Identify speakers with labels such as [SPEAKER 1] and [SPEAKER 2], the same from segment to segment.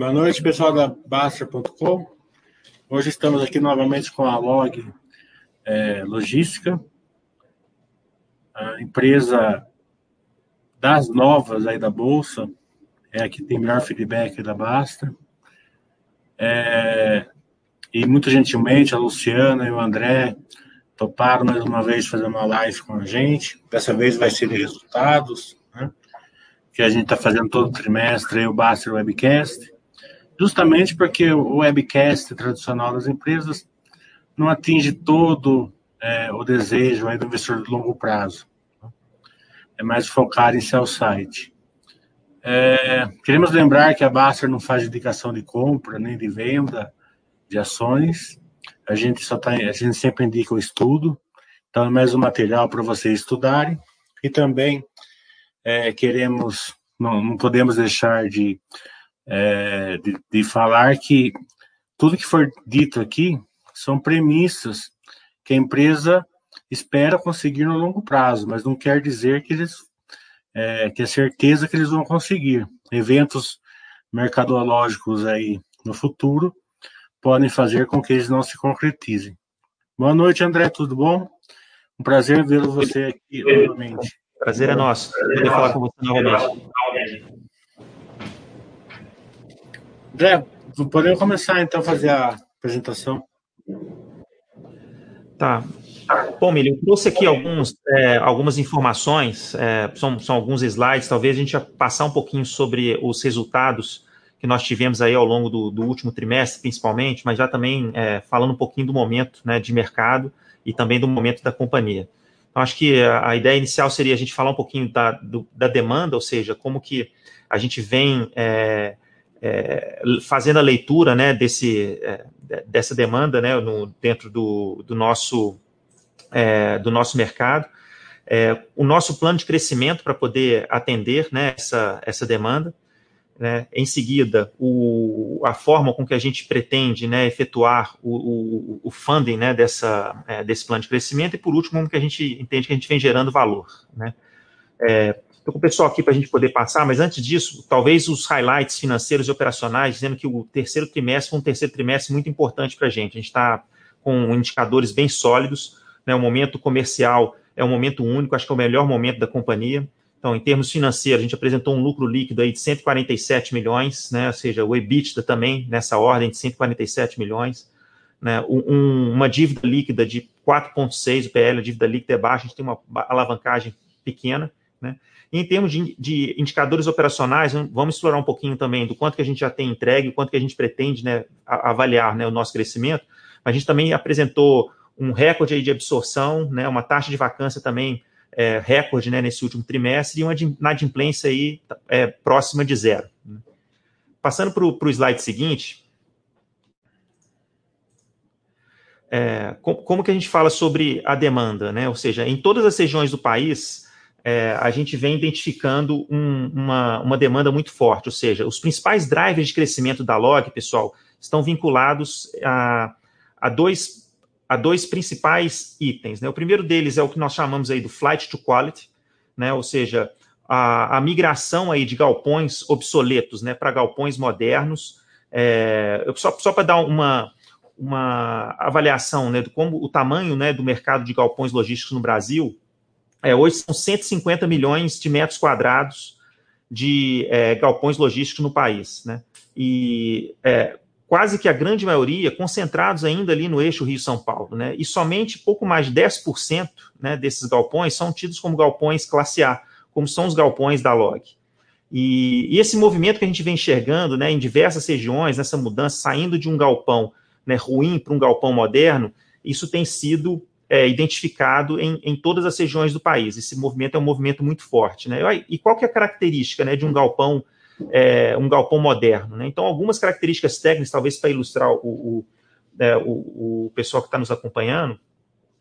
[SPEAKER 1] Boa noite, pessoal da Baster.com. Hoje estamos aqui novamente com a Log é, Logística, a empresa das novas aí da Bolsa, é a que tem melhor feedback da Basta. É, e muito gentilmente a Luciana e o André toparam mais uma vez fazer uma live com a gente. Dessa vez vai ser de resultados, né? que a gente está fazendo todo trimestre, o Baster Webcast, justamente porque o webcast tradicional das empresas não atinge todo é, o desejo do investidor de longo prazo. É mais focar em seu site. É, queremos lembrar que a Baster não faz indicação de compra nem de venda de ações. A gente só tá, a gente sempre indica o estudo. Então é mais um material para vocês estudarem. E também é, queremos, não, não, podemos deixar de, é, de, de falar que tudo que for dito aqui são premissas que a empresa espera conseguir no longo prazo, mas não quer dizer que eles é, que é certeza que eles vão conseguir. Eventos mercadológicos aí no futuro podem fazer com que eles não se concretizem. Boa noite, André, tudo bom? Um prazer vê-lo você aqui novamente.
[SPEAKER 2] Prazer é nosso. Poder falar com você novamente.
[SPEAKER 1] André, podemos começar então a fazer a apresentação.
[SPEAKER 2] Tá. Bom, Milho, eu trouxe aqui alguns, é, algumas informações, é, são, são alguns slides, talvez a gente ia passar um pouquinho sobre os resultados que nós tivemos aí ao longo do, do último trimestre, principalmente, mas já também é, falando um pouquinho do momento né, de mercado e também do momento da companhia. Então, acho que a, ideia inicial seria a gente falar um pouquinho da, do, da demanda, ou seja, como que a gente vem é, é, fazendo a leitura né, desse, é, dessa demanda né, no, dentro do, do nosso é, do nosso mercado, é, o nosso plano de crescimento para poder atender né, essa, essa demanda. Né, em seguida, o, a forma com que a gente pretende né, efetuar o, o, o funding né, dessa, é, desse plano de crescimento, e por último, como que a gente entende que a gente vem gerando valor. Né. Estou com o pessoal aqui para a gente poder passar, mas antes disso, talvez os highlights financeiros e operacionais, dizendo que o terceiro trimestre foi um terceiro trimestre muito importante para a gente. A gente está com indicadores bem sólidos, né, o momento comercial é um momento único, acho que é o melhor momento da companhia. Então, em termos financeiros, a gente apresentou um lucro líquido aí de 147 milhões, né, ou seja, o EBITDA também nessa ordem de 147 milhões. Né, um, uma dívida líquida de 4,6, o PL, a dívida líquida é baixa, a gente tem uma alavancagem pequena. Né, em termos de, de, indicadores operacionais, vamos explorar um pouquinho também do quanto que a gente já tem entregue, o quanto que a gente pretende né, avaliar né, o nosso crescimento. A gente também apresentou um recorde aí de absorção, né, uma taxa de vacância também é, recorde né, nesse último trimestre e uma inadimplência aí é, próxima de zero. Passando para o slide seguinte, é, como que a gente fala sobre a demanda, né? Ou seja, em todas as regiões do país, é, a gente vem identificando um, uma, uma demanda muito forte, ou seja, os principais drivers de crescimento da log, pessoal, estão vinculados a, a dois a dois principais itens. Né? O primeiro deles é o que nós chamamos aí do flight to quality, né? ou seja, a, a migração aí de galpões obsoletos né, para galpões modernos. É, só só para dar uma, uma avaliação né, de como o tamanho né, do mercado de galpões logísticos no Brasil, é, hoje são 150 milhões de metros quadrados de é, galpões logísticos no país. Né? E é, quase que a grande maioria concentrados ainda ali no eixo Rio-São Paulo, né? E somente pouco mais de 10% né, desses galpões são tidos como galpões classe A, como são os galpões da LOG. E, e esse movimento que a gente vem enxergando né, em diversas regiões, nessa mudança, saindo de um galpão né, ruim para um galpão moderno, isso tem sido é, identificado em, em, todas as regiões do país. Esse movimento é um movimento muito forte. Né? E qual que é a característica né, de um galpão é, um galpão moderno. Né? Então, algumas características técnicas, talvez para ilustrar o, o, é, o, o pessoal que está nos acompanhando,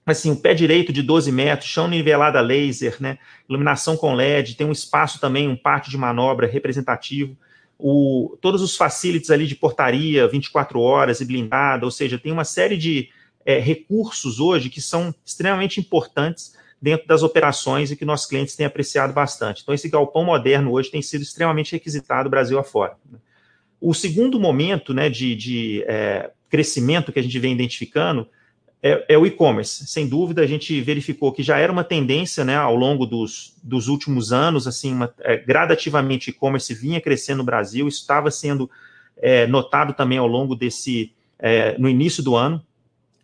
[SPEAKER 2] assim, o pé direito de 12 metros, chão nivelado a laser, né, iluminação com LED, tem um espaço também, um pátio de manobra representativo, o, todos os facilities ali de portaria, 24 horas e blindada, ou seja, tem uma série de é, recursos hoje que são extremamente importantes dentro das operações e que nossos clientes têm apreciado bastante. Então, esse galpão moderno hoje tem sido extremamente requisitado Brasil afora. O segundo momento né, de, de é, crescimento que a gente vem identificando é, é o e-commerce. Sem dúvida, a gente verificou que já era uma tendência né, ao longo dos, dos últimos anos, assim, uma, é, gradativamente o e-commerce vinha crescendo no Brasil, isso estava sendo é, notado também ao longo desse, é, no início do ano.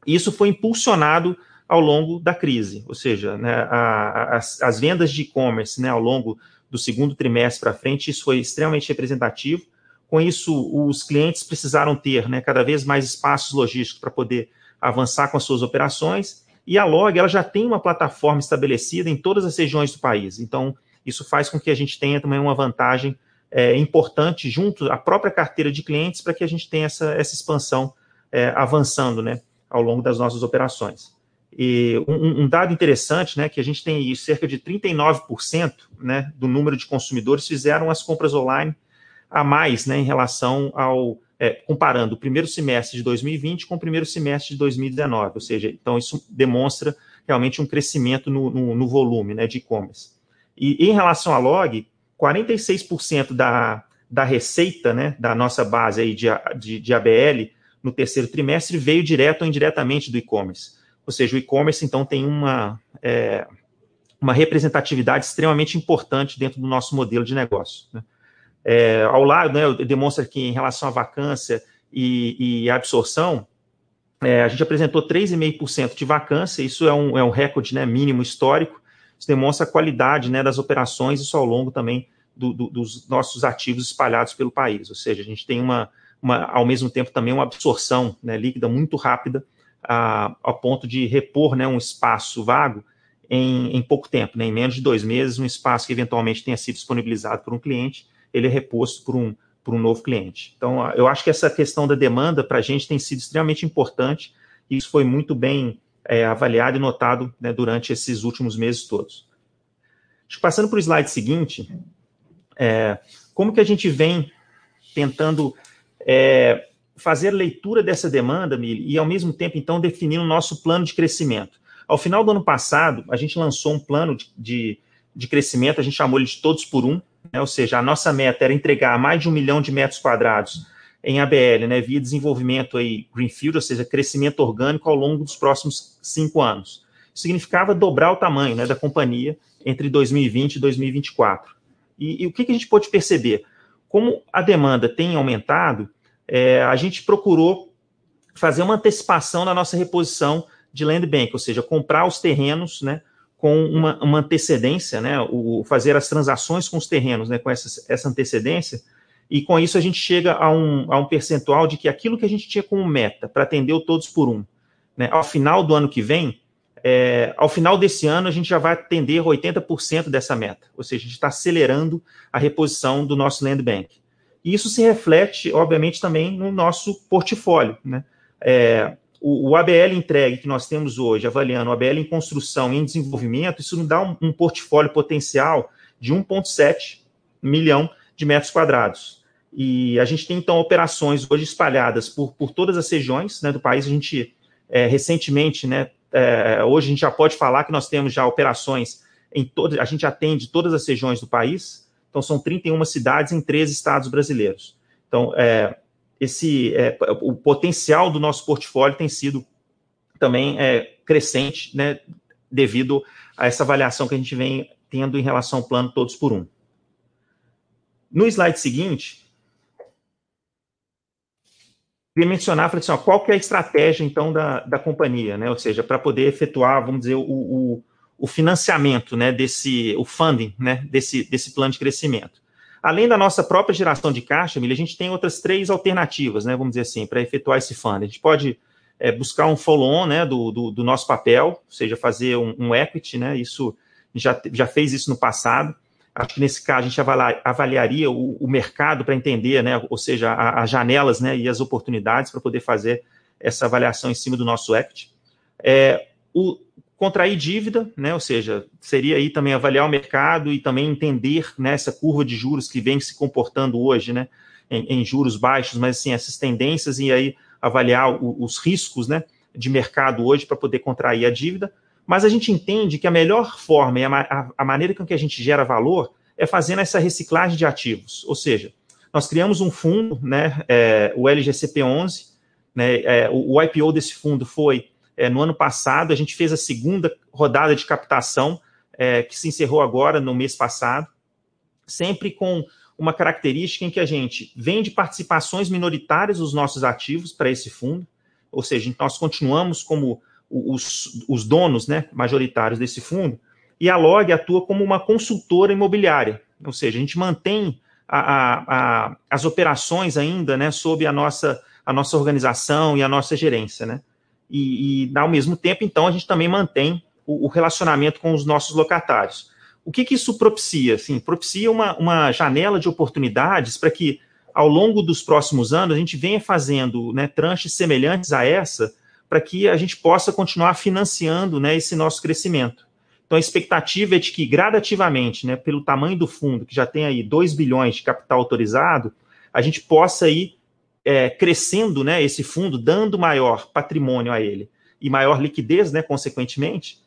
[SPEAKER 2] Isso foi impulsionado ao longo da crise, ou seja, né, a, a, as, as, vendas de e-commerce né, ao longo do segundo trimestre para frente, isso foi extremamente representativo. Com isso, os clientes precisaram ter né, cada vez mais espaços logísticos para poder avançar com as suas operações. E a Log ela já tem uma plataforma estabelecida em todas as regiões do país. Então, isso faz com que a gente tenha também uma vantagem é, importante junto à própria carteira de clientes para que a gente tenha essa, essa expansão é, avançando né, ao longo das nossas operações. E um, um, dado interessante, né, que a gente tem cerca de 39% né, do número de consumidores fizeram as compras online a mais né, em relação ao, é, comparando o primeiro semestre de 2020 com o primeiro semestre de 2019, ou seja, então isso demonstra realmente um crescimento no, no, no volume né, de e-commerce. E em relação à log, 46% da, da receita né, da nossa base aí de, de, de ABL no terceiro trimestre veio direto ou indiretamente do e-commerce. Ou seja, o e-commerce, então, tem uma, é, uma representatividade extremamente importante dentro do nosso modelo de negócio. Né? É, ao lado, né, demonstra que em relação à vacância e, e absorção, é, a gente apresentou 3,5% de vacância, isso é um, é um recorde né, mínimo histórico, isso demonstra a qualidade né, das operações, isso ao longo também do, do, dos nossos ativos espalhados pelo país, ou seja, a gente tem uma, uma ao mesmo tempo também uma absorção né, líquida muito rápida, a, ao ponto de repor né, um espaço vago em, em pouco tempo, né, em menos de dois meses, um espaço que eventualmente tenha sido disponibilizado por um cliente, ele é reposto por um, por um novo cliente. Então, eu acho que essa questão da demanda para a gente tem sido extremamente importante, e isso foi muito bem é, avaliado e notado né, durante esses últimos meses todos. Passando para o slide seguinte, é, como que a gente vem tentando é, fazer leitura dessa demanda, Mili, e ao mesmo tempo, então, definir o nosso plano de crescimento. Ao final do ano passado, a gente lançou um plano de, de, de crescimento, a gente chamou ele de todos por um, né, ou seja, a nossa meta era entregar mais de um milhão de metros quadrados em ABL, né, via desenvolvimento aí greenfield, ou seja, crescimento orgânico ao longo dos próximos cinco anos. Significava dobrar o tamanho né, da companhia entre 2020 e 2024. E, e o que, que a gente pode perceber? Como a demanda tem aumentado, é, a gente procurou fazer uma antecipação da nossa reposição de land bank, ou seja, comprar os terrenos, né, com uma, uma antecedência, né, o, fazer as transações com os terrenos, né, com essa, essa antecedência, e com isso a gente chega a um, a um percentual de que aquilo que a gente tinha como meta para atender o todos por um, né, ao final do ano que vem, é, ao final desse ano a gente já vai atender 80% dessa meta, ou seja, a gente está acelerando a reposição do nosso land bank. E isso se reflete, obviamente, também no nosso portfólio. Né? É, o, o, ABL entregue que nós temos hoje, avaliando o ABL em construção e em desenvolvimento, isso nos dá um, um portfólio potencial de 1,7 milhão de metros quadrados. E a gente tem, então, operações hoje espalhadas por, por todas as regiões né, do país. A gente, é, recentemente, né, é, hoje a gente já pode falar que nós temos já operações em todas, a gente atende todas as regiões do país. Então, são 31 cidades em 13 estados brasileiros. Então, é, esse, é, o potencial do nosso portfólio tem sido também é, crescente, né, devido a essa avaliação que a gente vem tendo em relação ao plano Todos por Um. No slide seguinte, queria mencionar, falei assim, ó, qual que é a estratégia, então, da, da companhia, né, ou seja, para poder efetuar, vamos dizer, o, o o financiamento, né, desse, o funding, né, desse, desse plano de crescimento. Além da nossa própria geração de caixa, a gente tem outras três alternativas, né, vamos dizer assim, para efetuar esse funding. A gente pode é, buscar um follow-on, né, do, do, do, nosso papel, ou seja, fazer um, um equity, né, isso, já, já fez isso no passado. Acho que nesse caso a gente avaliaria o, o mercado para entender, né, ou seja, as janelas, né, e as oportunidades para poder fazer essa avaliação em cima do nosso equity. É, o, contrair dívida, né, ou seja, seria aí também avaliar o mercado e também entender né, essa curva de juros que vem se comportando hoje, né, em, em juros baixos, mas assim, essas tendências e aí avaliar o, os riscos, né, de mercado hoje para poder contrair a dívida, mas a gente entende que a melhor forma e a, a, a maneira com que a gente gera valor é fazendo essa reciclagem de ativos, ou seja, nós criamos um fundo, né, é, o LGCP11, né, é, o, o, IPO desse fundo foi é, no ano passado, a gente fez a segunda rodada de captação, é, que se encerrou agora, no mês passado, sempre com uma característica em que a gente vende participações minoritárias dos nossos ativos para esse fundo, ou seja, nós continuamos como os, os donos né, majoritários desse fundo, e a Log atua como uma consultora imobiliária, ou seja, a gente mantém a, a, a, as operações ainda né, sob a nossa, a nossa organização e a nossa gerência. Né? E, e, ao mesmo tempo, então, a gente também mantém o, o relacionamento com os nossos locatários. O que, que isso propicia? Assim, propicia uma, uma janela de oportunidades para que, ao longo dos próximos anos, a gente venha fazendo né, tranches semelhantes a essa, para que a gente possa continuar financiando né, esse nosso crescimento. Então, a expectativa é de que, gradativamente, né, pelo tamanho do fundo, que já tem aí 2 bilhões de capital autorizado, a gente possa ir é, crescendo né, esse fundo, dando maior patrimônio a ele e maior liquidez, né, consequentemente,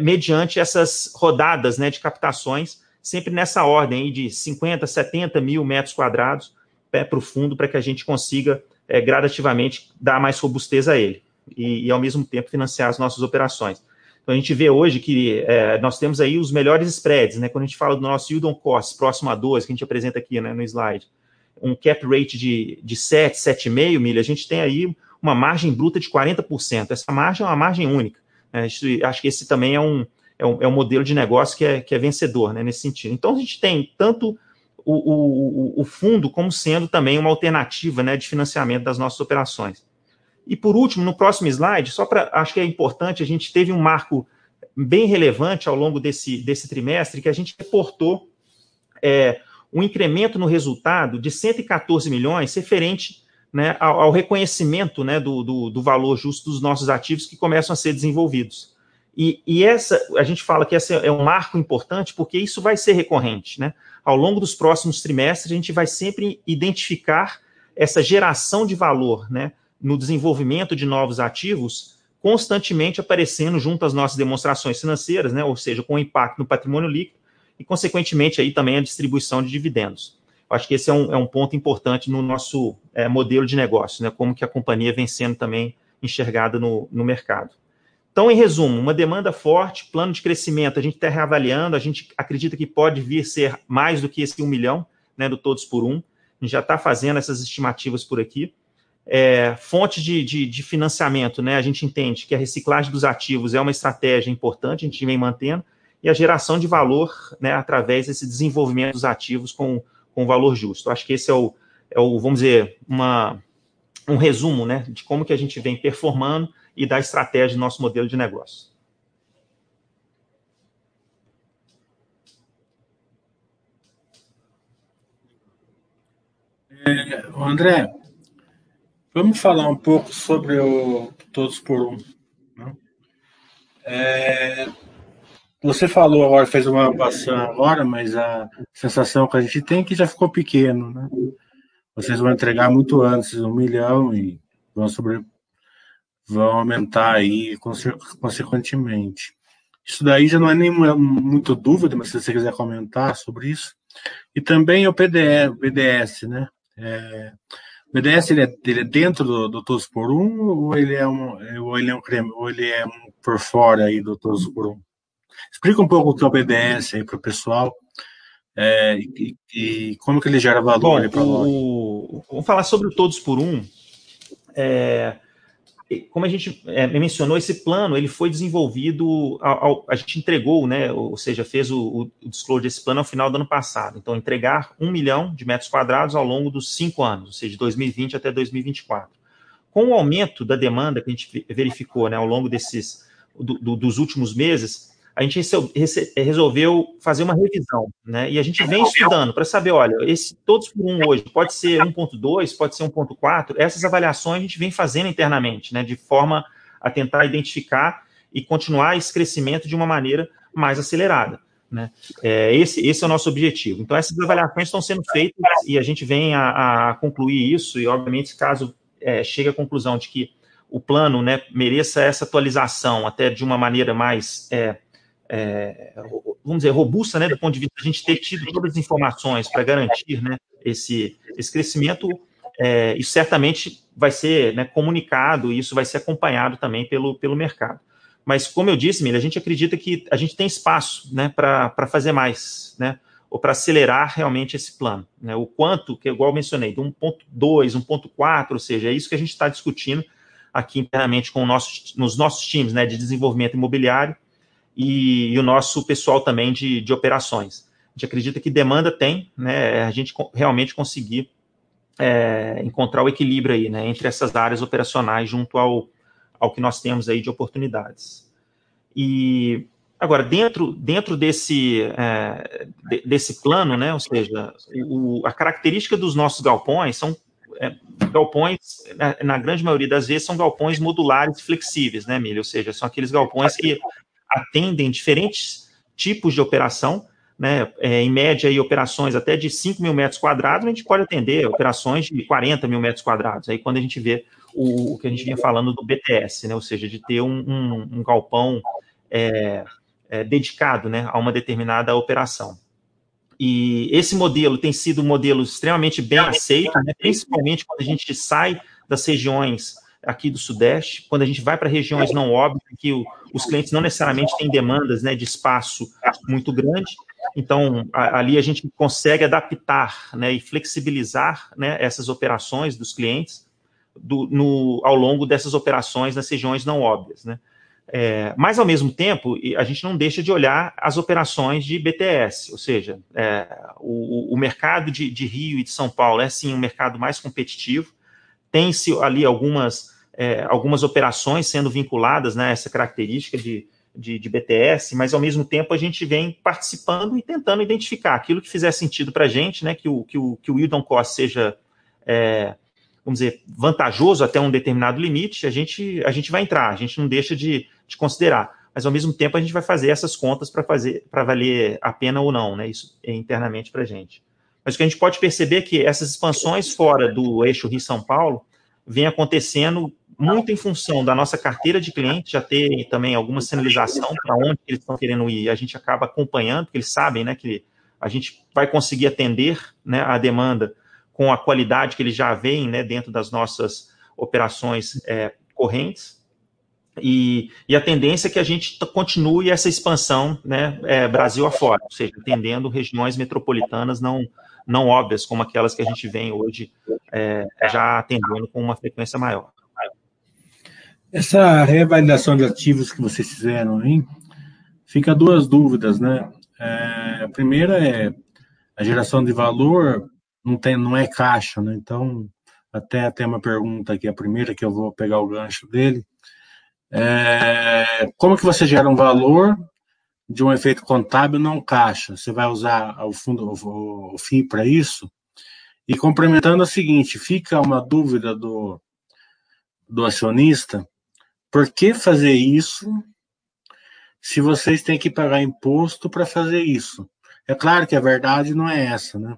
[SPEAKER 2] mediante essas rodadas né, de captações, sempre nessa ordem de 50, 70 mil metros quadrados é, para o fundo, para que a gente consiga é, gradativamente dar mais robustez a ele e, e, ao mesmo tempo, financiar as nossas operações. Então, a gente vê hoje que é, nós temos aí os melhores spreads, né? Quando a gente fala do nosso yield on cost próximo a 12, que a gente apresenta aqui né, no slide, um cap rate de, de 7, 7,5 milha, a gente tem aí uma margem bruta de 40%. Essa margem é uma margem única. Né? Acho que esse também é um, é um, é um modelo de negócio que é, que é vencedor né, nesse sentido. Então, a gente tem tanto o, o, o fundo como sendo também uma alternativa né, de financiamento das nossas operações. E por último, no próximo slide, só para acho que é importante, a gente teve um marco bem relevante ao longo desse, desse trimestre, que a gente reportou é, um incremento no resultado de 114 milhões, referente né, ao, ao, reconhecimento né, do, do, do, valor justo dos nossos ativos que começam a ser desenvolvidos. E, e, essa, a gente fala que esse é um marco importante porque isso vai ser recorrente. Né? Ao longo dos próximos trimestres, a gente vai sempre identificar essa geração de valor, né, no desenvolvimento de novos ativos constantemente aparecendo junto às nossas demonstrações financeiras, né, ou seja, com impacto no patrimônio líquido e, consequentemente, aí também a distribuição de dividendos. Eu acho que esse é um, é um ponto importante no nosso é, modelo de negócio, né, como que a companhia vem sendo também enxergada no, no mercado. Então, em resumo, uma demanda forte, plano de crescimento, a gente está reavaliando, a gente acredita que pode vir ser mais do que esse um milhão, né, do todos por um. A gente já está fazendo essas estimativas por aqui. É, fonte de, de, de, financiamento, né? A gente entende que a reciclagem dos ativos é uma estratégia importante, a gente vem mantendo, e a geração de valor né, através desse desenvolvimento dos ativos com, com valor justo. Acho que esse é o, é o vamos dizer, uma, um resumo né, de como que a gente vem performando e da estratégia do nosso modelo de negócio.
[SPEAKER 1] É, André, Vamos falar um pouco sobre o Todos por Um. Né? É, você falou agora, fez uma inovação agora, mas a sensação que a gente tem é que já ficou pequeno. Né? Vocês vão entregar muito antes um milhão e vão, sobre, vão aumentar aí consequentemente. Isso daí já não é nem muito dúvida, mas se você quiser comentar sobre isso. E também o PDE, BDS, né? É, BDS ele é, ele é dentro do, do Todos por Um ou ele é um, ou ele é um creme, ou ele é um por fora aí do Todos por Um? Explica um pouco o que é o BDS aí para o pessoal é, e, e, como que ele gera valor
[SPEAKER 2] para. Vamos falar sobre o Todos por Um. É, como a gente é, mencionou, esse plano ele foi desenvolvido, ao, ao, a gente entregou, né, ou seja, fez o, o, disclosure desse plano ao final do ano passado. Então, entregar um milhão de metros quadrados ao longo dos cinco anos, ou seja, de 2020 até 2024. Com o aumento da demanda que a gente verificou né, ao longo desses do, do, dos últimos meses, a gente resolveu fazer uma revisão, né? E a gente vem estudando para saber, olha, esse todos por um hoje pode ser 1.2, pode ser 1.4. Essas avaliações a gente vem fazendo internamente, né? De forma a tentar identificar e continuar esse crescimento de uma maneira mais acelerada. Né? É, esse, esse é o nosso objetivo. Então, essas avaliações estão sendo feitas e a gente vem a, a concluir isso, e, obviamente, caso é, chegue à conclusão de que o plano né, mereça essa atualização até de uma maneira mais é, é, vamos dizer, robusta, né, do ponto de vista de a gente ter tido todas as informações para garantir, né, esse, esse crescimento, é, isso certamente vai ser né, comunicado e isso vai ser acompanhado também pelo, pelo mercado. Mas, como eu disse, Mila, a gente acredita que a gente tem espaço né, para fazer mais, né, ou para acelerar realmente esse plano. Né, o quanto, que igual eu mencionei, de 1.2, 1.4, ou seja, é isso que a gente está discutindo aqui internamente com o nosso, nos nossos times né, de desenvolvimento imobiliário e, e o nosso pessoal também de, de operações. A gente acredita que demanda tem, né, a gente realmente conseguir é, encontrar o equilíbrio aí, né, entre essas áreas operacionais junto ao, ao que nós temos aí de oportunidades. E agora, dentro, dentro desse, é, desse plano, né, ou seja, o, a característica dos nossos galpões são é, galpões, na, na, grande maioria das vezes, são galpões modulares flexíveis, né, Milha? Ou seja, são aqueles galpões que atendem diferentes tipos de operação, né, é, em média, aí, operações até de 5 mil metros quadrados, a gente pode atender operações de 40 mil metros quadrados. Aí, quando a gente vê o, o, que a gente vinha falando do BTS, né? ou seja, de ter um, um, um galpão é, é, dedicado né, a uma determinada operação. E esse modelo tem sido um modelo extremamente bem aceito, né, principalmente quando a gente sai das regiões aqui do Sudeste, quando a gente vai para regiões não óbvias, que o, os clientes não necessariamente têm demandas né, de espaço muito grande, então a, ali a gente consegue adaptar né, e flexibilizar né, essas operações dos clientes do, no, ao longo dessas operações nas regiões não óbvias. Né? É, mas, ao mesmo tempo, a gente não deixa de olhar as operações de BTS, ou seja, é, o, o, mercado de, de, Rio e de São Paulo é, sim, um mercado mais competitivo, tem-se ali algumas, é, algumas operações sendo vinculadas né, a essa característica de, de, de, BTS, mas, ao mesmo tempo, a gente vem participando e tentando identificar aquilo que fizer sentido para a gente, né, que o, que o, que o Wildon Cost seja é, vamos dizer, vantajoso até um determinado limite, a gente, a gente vai entrar, a gente não deixa de, de considerar. Mas ao mesmo tempo a gente vai fazer essas contas para fazer para valer a pena ou não, né? Isso é internamente para a gente. Mas o que a gente pode perceber é que essas expansões fora do eixo Rio-São Paulo vem acontecendo muito em função da nossa carteira de clientes, já ter também alguma sinalização para onde eles estão querendo ir, a gente acaba acompanhando, porque eles sabem né, que a gente vai conseguir atender né, a demanda com a qualidade que eles já veem né, dentro das nossas operações é, correntes. E, e, a tendência é que a gente continue essa expansão né, é, Brasil afora, ou seja, atendendo regiões metropolitanas não, não óbvias, como aquelas que a gente vem hoje é, já atendendo com uma frequência maior.
[SPEAKER 1] Essa revalidação de ativos que vocês fizeram, hein? Fica duas dúvidas, né? É, a primeira é a geração de valor não, tem, não é caixa, né? Então, até tem uma pergunta aqui, a primeira que eu vou pegar o gancho dele. É, como que você gera um valor de um efeito contábil não caixa? Você vai usar o fundo, o, o FII para isso? E complementando o seguinte, fica uma dúvida do, do acionista, por que fazer isso se vocês têm que pagar imposto para fazer isso? É claro que a verdade não é essa, né?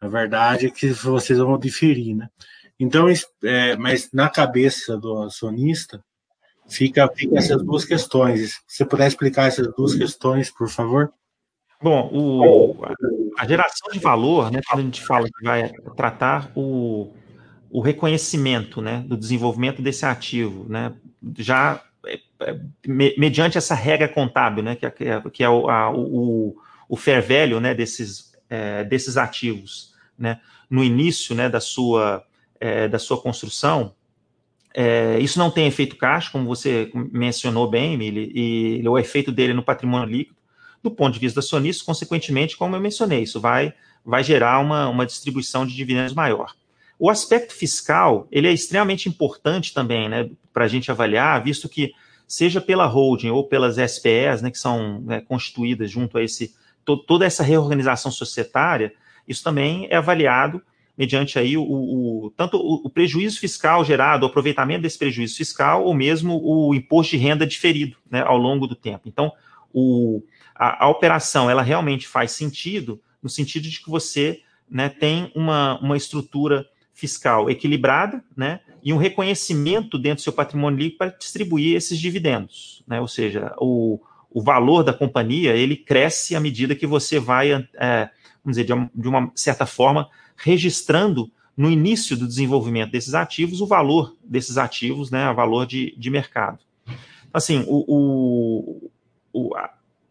[SPEAKER 1] A verdade é que vocês vão diferir, né? Então, é, mas na cabeça do acionista fica, fica essas duas questões. Se você puder explicar essas duas questões, por favor.
[SPEAKER 2] Bom, o, a geração de valor, né, quando a gente fala que vai tratar o, o reconhecimento né, do desenvolvimento desse ativo, né, já é, é, mediante essa regra contábil, né, que é, que é o, a, o, o fair value né, desses, é, desses ativos né, no início né, da, sua, é, da sua construção, é, isso não tem efeito caixa, como você mencionou bem, Emily, e o efeito dele no patrimônio líquido, do ponto de vista acionista, consequentemente, como eu mencionei, isso vai, vai gerar uma, uma distribuição de dividendos maior. O aspecto fiscal, ele é extremamente importante também, né, para a gente avaliar, visto que, seja pela holding ou pelas SPEs, né, que são né, constituídas junto a esse, to, toda essa reorganização societária, isso também é avaliado mediante aí o, o tanto o, prejuízo fiscal gerado, o aproveitamento desse prejuízo fiscal, ou mesmo o imposto de renda diferido né, ao longo do tempo. Então, o, a, a, operação ela realmente faz sentido no sentido de que você né, tem uma, uma estrutura fiscal equilibrada né, e um reconhecimento dentro do seu patrimônio líquido para distribuir esses dividendos. Né, ou seja, o, o valor da companhia ele cresce à medida que você vai é, vamos dizer, de uma, de uma certa forma, registrando no início do desenvolvimento desses ativos, o valor desses ativos, né, o valor de, de mercado. Assim, o, o, o,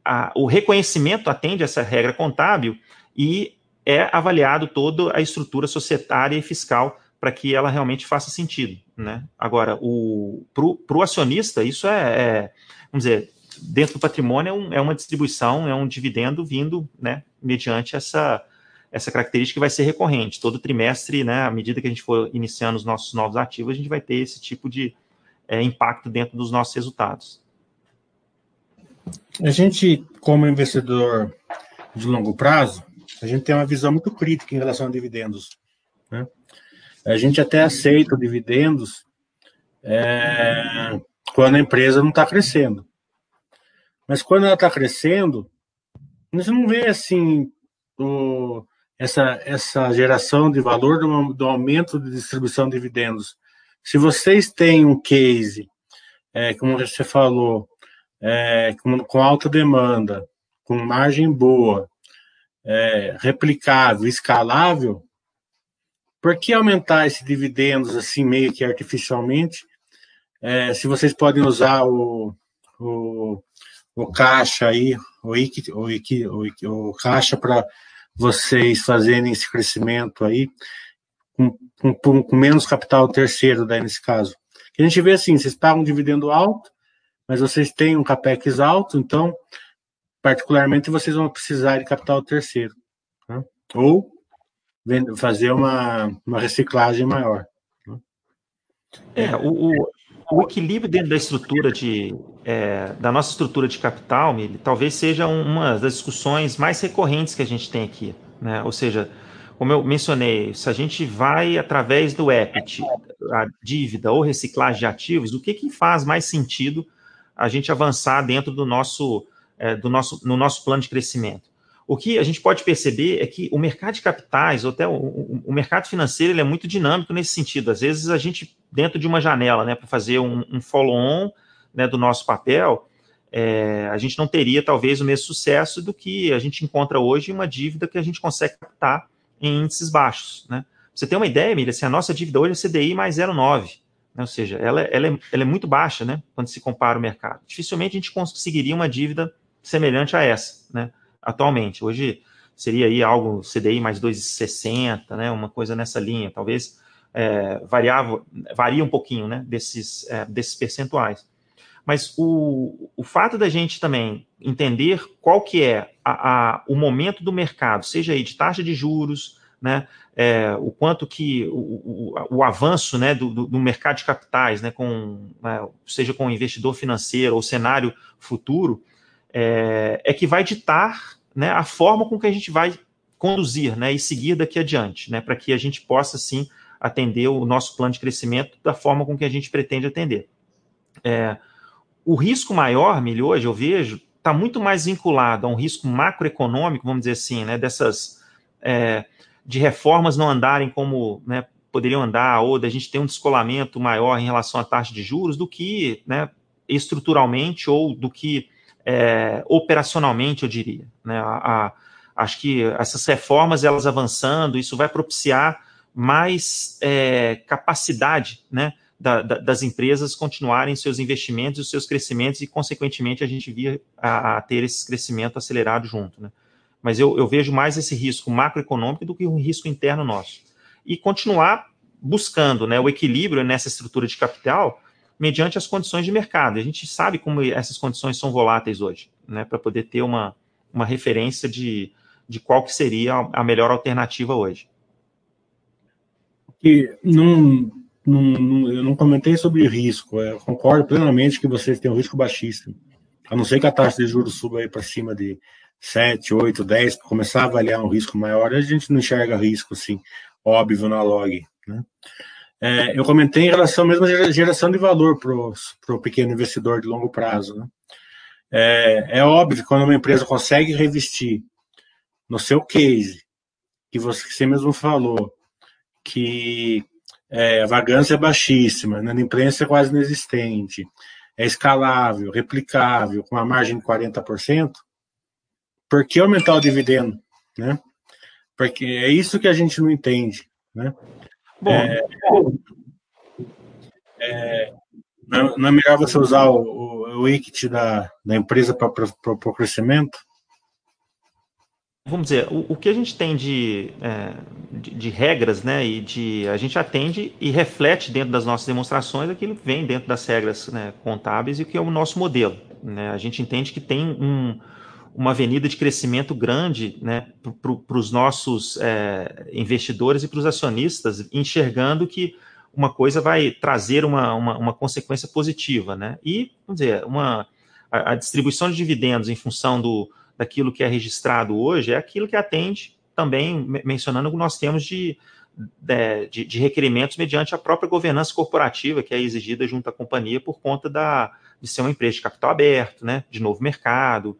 [SPEAKER 2] a, o reconhecimento atende a essa regra contábil e é avaliado toda a estrutura societária e fiscal para que ela realmente faça sentido. Né? Agora, para o acionista, isso é, é, vamos dizer, dentro do patrimônio é, um, é, uma distribuição, é um dividendo vindo né, mediante essa, essa característica que vai ser recorrente. Todo trimestre, né, à medida que a gente for iniciando os nossos novos ativos, a gente vai ter esse tipo de é, impacto dentro dos nossos resultados.
[SPEAKER 1] A gente, como investidor de longo prazo, a gente tem uma visão muito crítica em relação a dividendos. Né? A gente até aceita dividendos é, quando a empresa não está crescendo. Mas quando ela está crescendo, você não vê assim o, essa, essa geração de valor do, do, aumento de distribuição de dividendos. Se vocês têm um case, é, como você falou, é, com, com, alta demanda, com margem boa, é, replicável, escalável, por que aumentar esses dividendos assim meio que artificialmente? É, se vocês podem usar o, o, o caixa aí, o, IC, o, IC, o, o caixa para vocês fazerem esse crescimento aí com, com, com, menos capital terceiro daí nesse caso. Que a gente vê assim, vocês pagam um dividendo alto, mas vocês têm um capex alto, então particularmente vocês vão precisar de capital terceiro, né? ou fazer uma, uma reciclagem maior. Né?
[SPEAKER 2] É, o, o, o, equilíbrio dentro da estrutura de é, da nossa estrutura de capital, talvez seja uma das discussões mais recorrentes que a gente tem aqui, né? Ou seja, como eu mencionei, se a gente vai através do equity, a dívida ou reciclagem de ativos, o que, que faz mais sentido a gente avançar dentro do nosso, é, do nosso, no nosso plano de crescimento? O que a gente pode perceber é que o mercado de capitais, ou até o, o, mercado financeiro, ele é muito dinâmico nesse sentido. Às vezes a gente, dentro de uma janela, né, para fazer um, um follow-on né, do nosso papel, é, a gente não teria talvez o mesmo sucesso do que a gente encontra hoje em uma dívida que a gente consegue captar em índices baixos. Né? Você tem uma ideia, Emília, assim, a nossa dívida hoje é CDI mais 0,9. Né? Ou seja, ela, ela, é, ela é muito baixa né, quando se compara o mercado. Dificilmente a gente conseguiria uma dívida semelhante a essa. Né? Atualmente. Hoje seria aí algo CDI mais 2,60, né, uma coisa nessa linha, talvez é, variava, varia um pouquinho né, desses, é, desses percentuais. Mas o, o fato da gente também entender qual que é a, a, o momento do mercado, seja aí de taxa de juros, né, é, o quanto que o, o, o avanço né, do, do, do, mercado de capitais, né, com, né, seja com o investidor financeiro ou cenário futuro, é, é que vai ditar né, a forma com que a gente vai conduzir né, e seguir daqui adiante, né, para que a gente possa, sim, atender o nosso plano de crescimento da forma com que a gente pretende atender. É, o risco maior, Milho, hoje eu vejo, está muito mais vinculado a um risco macroeconômico, vamos dizer assim, né, dessas é, de reformas não andarem como né, poderiam andar, ou da gente ter um descolamento maior em relação à taxa de juros, do que né, estruturalmente ou do que é, operacionalmente, eu diria. Né? A, a, acho que essas reformas, elas avançando, isso vai propiciar mais é, capacidade né, da, da, das empresas continuarem seus investimentos os seus crescimentos, e, consequentemente, a gente via a, a ter esse crescimento acelerado junto. Né? Mas eu, eu vejo mais esse risco macroeconômico do que um risco interno nosso. E continuar buscando né, o equilíbrio nessa estrutura de capital mediante as condições de mercado. A gente sabe como essas condições são voláteis hoje, né, para poder ter uma, uma referência de, de qual que seria a melhor alternativa hoje.
[SPEAKER 1] Que não, eu não comentei sobre risco. Eu concordo plenamente que vocês têm um risco baixíssimo. A não ser que a taxa de juros suba para cima de 7, 8, 10, para começar a avaliar um risco maior, a gente não enxerga risco assim, óbvio na log. Né? É, eu comentei em relação mesmo à geração de valor para o pequeno investidor de longo prazo. Né? É, é, óbvio quando uma empresa consegue revestir no seu case, que você, que você mesmo falou, que é, a vagância é baixíssima, na imprensa é quase inexistente, é escalável, replicável, com uma margem de 40%, por que aumentar o dividendo? Né? Porque é isso que a gente não entende. Né? Bom, é, é, não, é melhor você usar o, o, o ICT da, da empresa para o crescimento?
[SPEAKER 2] Vamos dizer, o, o que a gente tem de, é, de, de, regras, né, e de a gente atende e reflete dentro das nossas demonstrações aquilo que vem dentro das regras né, contábeis e que é o nosso modelo. Né? A gente entende que tem um, uma avenida de crescimento grande né, para os nossos é, investidores e para os acionistas, enxergando que uma coisa vai trazer uma, uma, uma consequência positiva, né? E, vamos dizer, uma, a, a, distribuição de dividendos em função do, daquilo que é registrado hoje é aquilo que atende também, mencionando que nós temos de, de, de, requerimentos mediante a própria governança corporativa que é exigida junto à companhia por conta da, de ser uma empresa de capital aberto, né, de novo mercado,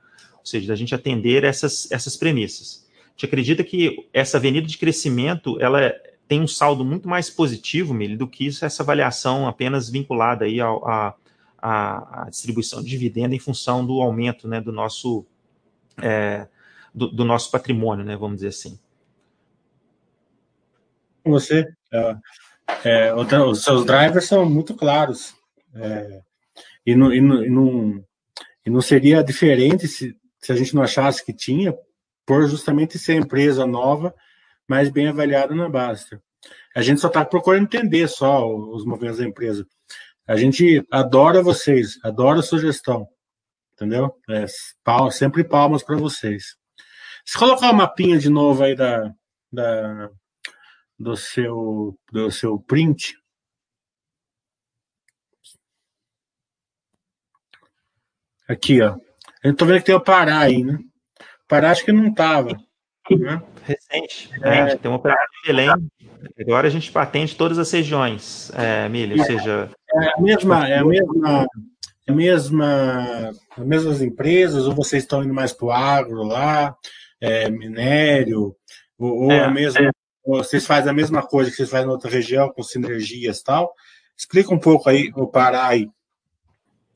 [SPEAKER 2] seja, da gente atender essas, essas premissas. A gente acredita que essa avenida de crescimento ela tem um saldo muito mais positivo, Mili, do que essa avaliação apenas vinculada aí ao, a, a, a, distribuição de dividendo em função do aumento né, do, nosso, é, do, do, nosso patrimônio, né, vamos dizer assim.
[SPEAKER 1] Você, é, é, os seus drivers são muito claros é, e, e, não, e, não, e não seria diferente se, se a gente não achasse que tinha, por justamente ser empresa nova mais bem avaliado na Baster. A gente só está procurando entender só os movimentos da empresa. A gente adora vocês, adora a sugestão, entendeu? É, pal, sempre palmas para vocês. Se colocar o mapinha de novo aí da, da, do, seu, do seu print. Aqui, ó. Eu tô vendo que tem o Pará aí, né? Pará acho que não tava.
[SPEAKER 2] Né? Recente. É, é, tem uma operação em Belém. Agora a gente patente todas as regiões, é, Milha, ou seja.
[SPEAKER 1] É a mesma, é a mesma, é a mesma, as mesmas empresas, ou vocês estão indo mais para o agro lá, é, minério, ou, ou é, a mesma, é. ou vocês fazem a mesma coisa que vocês fazem em outra região, com sinergias e tal. Explica um pouco aí o Pará aí.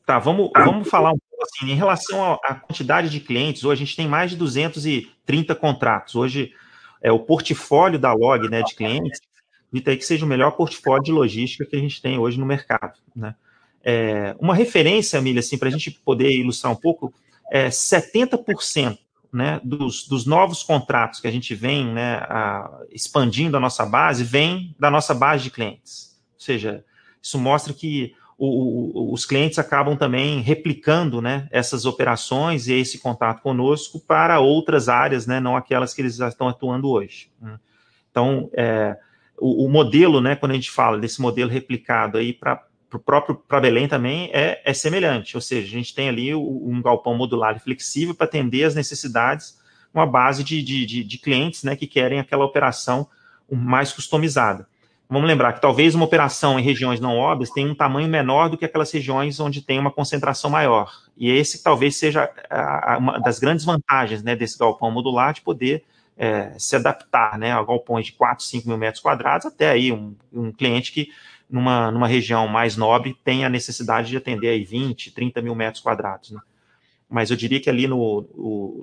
[SPEAKER 2] Tá, vamos, vamos falar um pouco assim, em relação à quantidade de clientes, hoje a gente tem mais de 230 contratos. Hoje, é o portfólio da Log né, de clientes, dita aí que seja o melhor portfólio de logística que a gente tem hoje no mercado. Né? É, uma referência, Milha, assim, para a gente poder ilustrar um pouco, é 70% né, dos, dos, novos contratos que a gente vem né, a, expandindo a nossa base, vem da nossa base de clientes. Ou seja, isso mostra que o, o, os clientes acabam também replicando né, essas operações e esse contato conosco para outras áreas, né, não aquelas que eles já estão atuando hoje. Né. Então, é, o, o, modelo, né, quando a gente fala desse modelo replicado aí para o próprio para Belém também é, é, semelhante, ou seja, a gente tem ali um galpão modular e flexível para atender as necessidades, uma base de, de, de, de clientes né, que querem aquela operação mais customizada. Vamos lembrar que talvez uma operação em regiões não óbvias tenha um tamanho menor do que aquelas regiões onde tem uma concentração maior. E esse talvez seja uma das grandes vantagens né, desse galpão modular de poder é, se adaptar né, a galpões de 4, 5 mil metros quadrados, até aí um, um cliente que numa, numa região mais nobre tem a necessidade de atender aí 20, 30 mil metros quadrados. Né? Mas eu diria que ali no,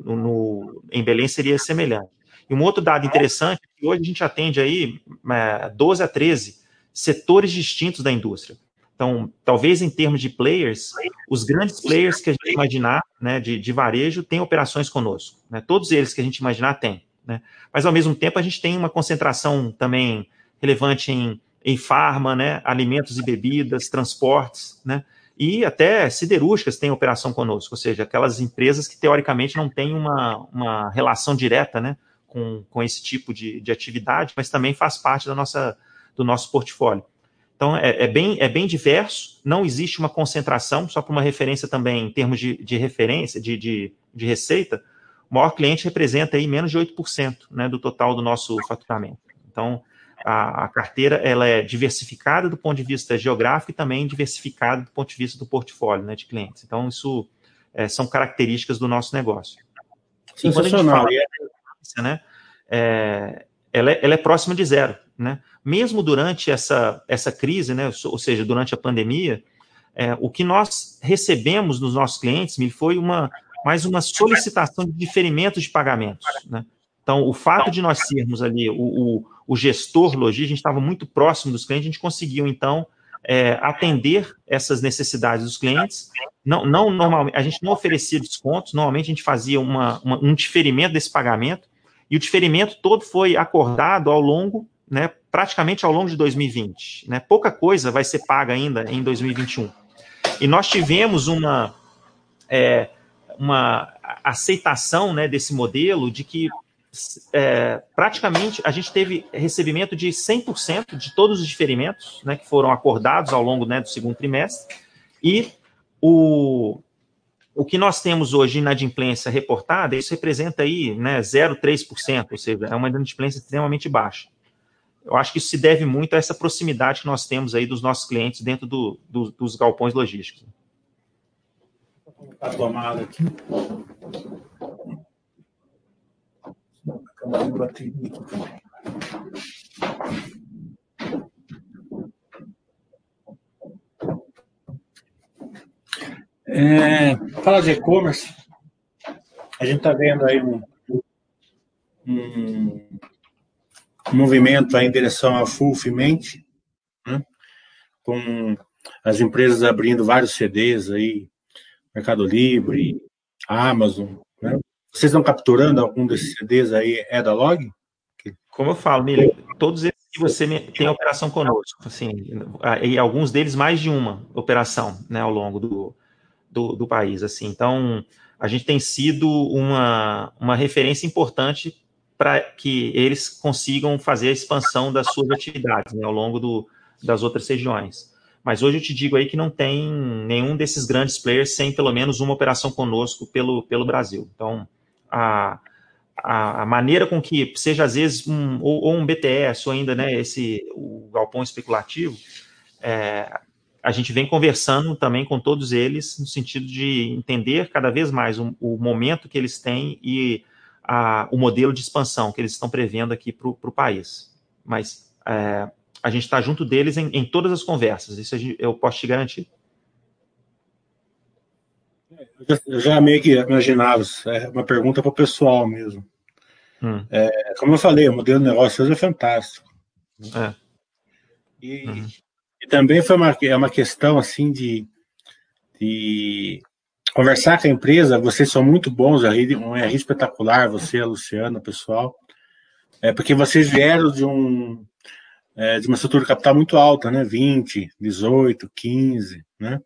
[SPEAKER 2] no, no em Belém seria semelhante. E um outro dado interessante é que hoje a gente atende aí é, 12 a 13 setores distintos da indústria. Então, talvez em termos de players, os grandes players que a gente imaginar, né, de, de varejo, têm operações conosco. Né? Todos eles que a gente imaginar têm. Né? Mas, ao mesmo tempo, a gente tem uma concentração também relevante em, em farma, né, alimentos e bebidas, transportes, né, e até siderúrgicas têm operação conosco, ou seja, aquelas empresas que, teoricamente, não têm uma, uma relação direta, né, com, com esse tipo de, de atividade, mas também faz parte da nossa, do nosso portfólio. Então, é, é, bem, é bem diverso, não existe uma concentração, só para uma referência também, em termos de, de referência, de, de, de, receita, o maior cliente representa aí menos de 8% né, do total do nosso faturamento. Então, a, a, carteira ela é diversificada do ponto de vista geográfico e também diversificada do ponto de vista do portfólio né, de clientes. Então, isso é, são características do nosso negócio.
[SPEAKER 1] Sensacional. E
[SPEAKER 2] né, é, ela, é, ela é próxima de zero. Né? Mesmo durante essa, essa crise, né, ou seja, durante a pandemia, é, o que nós recebemos dos nossos clientes foi uma, mais uma solicitação de diferimento de pagamentos. Né? Então, o fato de nós sermos ali o, o, o gestor logístico, a gente estava muito próximo dos clientes, a gente conseguiu, então, é, atender essas necessidades dos clientes. Não, não normalmente, a gente não oferecia descontos, normalmente a gente fazia uma, uma, um diferimento desse pagamento, e o diferimento todo foi acordado ao longo, né, praticamente ao longo de 2020. Né? Pouca coisa vai ser paga ainda em 2021. E nós tivemos uma, é, uma aceitação né, desse modelo de que é, praticamente a gente teve recebimento de 100% de todos os diferimentos né, que foram acordados ao longo né, do segundo trimestre, e o, o que nós temos hoje de inadimplência reportada, isso representa aí né, 0,3%, ou seja, é uma inadimplência extremamente baixa. Eu acho que isso se deve muito a essa proximidade que nós temos aí dos nossos clientes dentro do, do, dos galpões logísticos.
[SPEAKER 1] A tomada aqui. É, fala de e-commerce. A gente está vendo aí um, um, um, movimento em direção ao fulfillment, né? com as empresas abrindo vários CDs aí, Mercado Livre, Amazon, né? Vocês estão capturando algum desses CDs aí, é da Log?
[SPEAKER 2] Como eu falo, Miller, todos esses que você tem operação conosco, assim, e alguns deles mais de uma operação, né, ao longo do, do, do país, assim. Então, a gente tem sido uma, uma referência importante para que eles consigam fazer a expansão das suas atividades né, ao longo do, das outras regiões. Mas hoje eu te digo aí que não tem nenhum desses grandes players sem pelo menos uma operação conosco pelo, pelo Brasil. Então, a, a, maneira com que seja às vezes um, ou, ou, um BTS ou ainda né, esse o galpão especulativo, é, a gente vem conversando também com todos eles no sentido de entender cada vez mais o, o momento que eles têm e a, o modelo de expansão que eles estão prevendo aqui para o país. Mas é, a gente está junto deles em, em, todas as conversas, isso gente, eu posso te garantir.
[SPEAKER 1] Eu já meio que imaginava, é uma pergunta para o pessoal mesmo. Hum. É, como eu falei, o modelo de negócio é fantástico. É. E, uhum. E, também foi uma, é uma questão assim de, de conversar com a empresa. Vocês são muito bons, um RI espetacular, você, a Luciana, o pessoal. É porque vocês vieram de um é, de uma estrutura de capital muito alta, né? 20, 18, 15, né?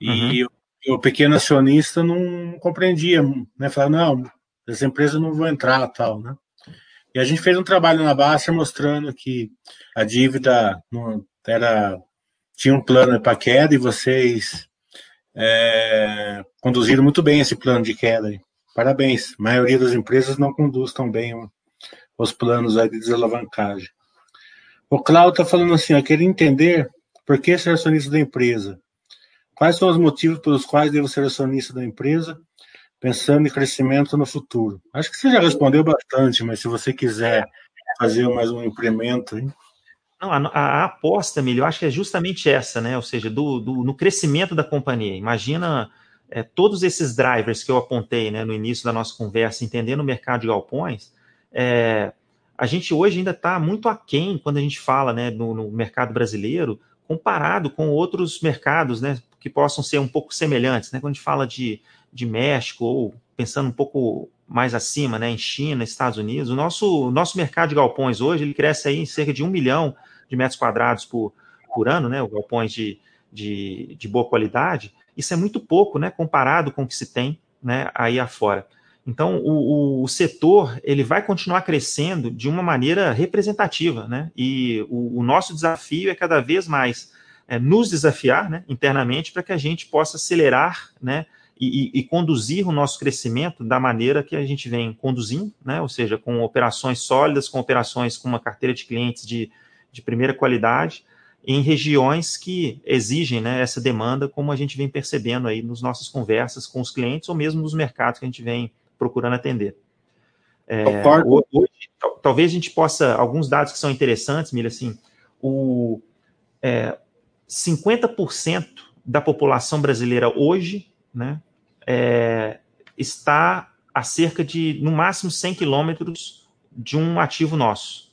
[SPEAKER 1] E uhum o pequeno acionista não compreendia, né? Falava, não, essa empresa não vão entrar, tal, né? E a gente fez um trabalho na Basta mostrando que a dívida era tinha um plano para queda e vocês é, conduziram muito bem esse plano de queda. Parabéns. A maioria das empresas não conduz tão bem os planos aí de desalavancagem. O Cláudio está falando assim, eu queria entender por que ser acionista da empresa. Quais são os motivos pelos quais devo ser acionista da empresa, pensando em crescimento no futuro? Acho que você já respondeu bastante, mas se você quiser fazer mais um incremento. Hein?
[SPEAKER 2] Não, a, a, aposta, Milho, eu acho que é justamente essa, né? Ou seja, do, do no crescimento da companhia. Imagina é, todos esses drivers que eu apontei né, no início da nossa conversa, entendendo o mercado de galpões. É, a gente hoje ainda está muito aquém quando a gente fala né, no, no mercado brasileiro, comparado com outros mercados, né? que possam ser um pouco semelhantes, né? Quando a gente fala de, de México ou pensando um pouco mais acima, né, em China, Estados Unidos, o nosso, nosso mercado de galpões hoje ele cresce aí em cerca de um milhão de metros quadrados por, por ano, né, galpões de, de, de boa qualidade. Isso é muito pouco, né, comparado com o que se tem, né, aí afora. Então, o, o, o, setor ele vai continuar crescendo de uma maneira representativa, né? E o, o nosso desafio é cada vez mais é, nos desafiar né, internamente para que a gente possa acelerar né, e, e, conduzir o nosso crescimento da maneira que a gente vem conduzindo, né, ou seja, com operações sólidas, com operações com uma carteira de clientes de, de primeira qualidade, em regiões que exigem né, essa demanda, como a gente vem percebendo aí nas nossas conversas com os clientes ou mesmo nos mercados que a gente vem procurando atender. É, hoje, talvez a gente possa, alguns dados que são interessantes, Mila, assim, o, é, 50% da população brasileira hoje né, é, está a cerca de, no máximo, 100 quilômetros de um ativo nosso.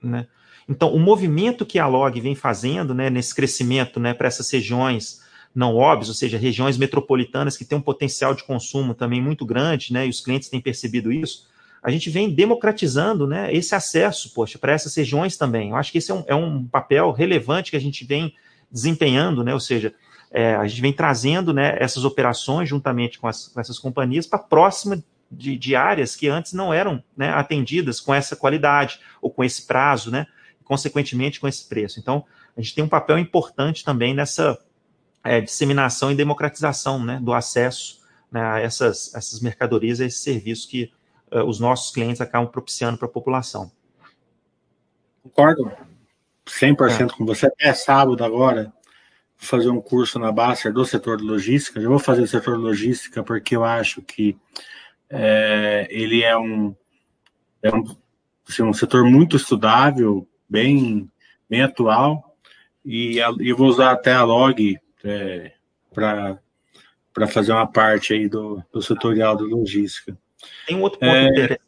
[SPEAKER 2] Né? Então, o movimento que a Log vem fazendo né, nesse crescimento né, para essas regiões não óbvias, ou seja, regiões metropolitanas que têm um potencial de consumo também muito grande, né, e os clientes têm percebido isso, a gente vem democratizando né, esse acesso, poxa, para essas regiões também. Eu acho que esse é um, é um, papel relevante que a gente vem desempenhando, né, ou seja, é, a gente vem trazendo né, essas operações juntamente com, as, com essas companhias para próxima de, de, áreas que antes não eram né, atendidas com essa qualidade ou com esse prazo, né, consequentemente com esse preço. Então, a gente tem um papel importante também nessa é, disseminação e democratização né, do acesso né, a essas, essas mercadorias, a esses serviços que uh, os nossos clientes acabam propiciando para a população.
[SPEAKER 1] Concordo 100% é. com você. Até sábado agora, vou fazer um curso na Baster do setor de logística. Já vou fazer o setor de logística porque eu acho que é, ele é um, é um, assim, um setor muito estudável, bem, bem atual, e eu vou usar até a log é, para fazer uma parte aí do, do tutorial de logística.
[SPEAKER 2] Tem um outro ponto é... interessante,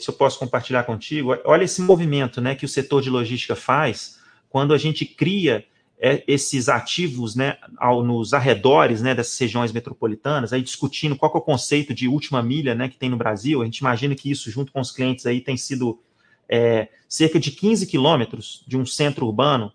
[SPEAKER 2] se eu posso compartilhar contigo. Olha esse movimento né, que o setor de logística faz quando a gente cria é, esses ativos né, ao, nos arredores né, dessas regiões metropolitanas, aí discutindo qual é o conceito de última milha né, que tem no Brasil. A gente imagina que isso, junto com os clientes, aí tem sido é, cerca de 15 quilômetros de um centro urbano.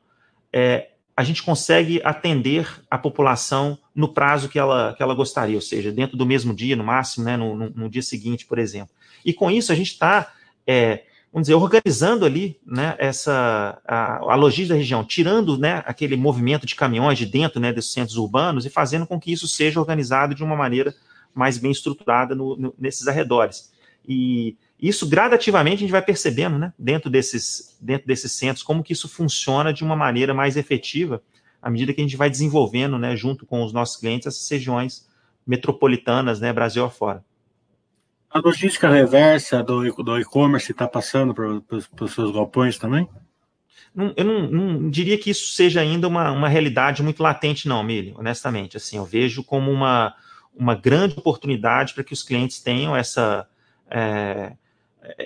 [SPEAKER 2] É, a gente consegue atender a população no prazo que ela, que ela gostaria, ou seja, dentro do mesmo dia, no máximo, né, no, no, no dia seguinte, por exemplo. E com isso a gente está, é, vamos dizer, organizando ali né, essa, a, a logística da região, tirando né, aquele movimento de caminhões de dentro né, desses centros urbanos e fazendo com que isso seja organizado de uma maneira mais bem estruturada no, no, nesses arredores. E isso gradativamente a gente vai percebendo, né, dentro desses, dentro desses centros, como que isso funciona de uma maneira mais efetiva, à medida que a gente vai desenvolvendo, né, junto com os nossos clientes, essas regiões metropolitanas, né, Brasil afora.
[SPEAKER 1] A logística reversa do, do e-commerce está passando para os seus galpões também?
[SPEAKER 2] Não, eu não, não, diria que isso seja ainda uma, uma realidade muito latente, não, Mili, honestamente. Assim, eu vejo como uma, uma grande oportunidade para que os clientes tenham essa, é,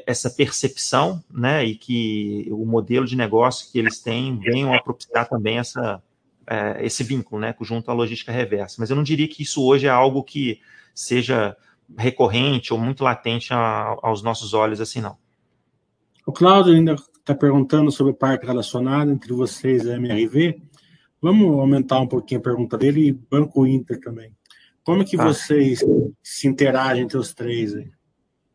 [SPEAKER 2] essa percepção, né, e que o modelo de negócio que eles têm venham a propiciar também essa, é, esse vínculo, né, junto à logística reversa. Mas eu não diria que isso hoje é algo que seja recorrente ou muito latente a, aos nossos olhos, assim, não.
[SPEAKER 1] O Cláudio ainda está perguntando sobre o parque relacionado entre vocês e a MRV. Vamos aumentar um pouquinho a pergunta dele e Banco Inter também. Como é que tá. vocês se interagem entre os três aí?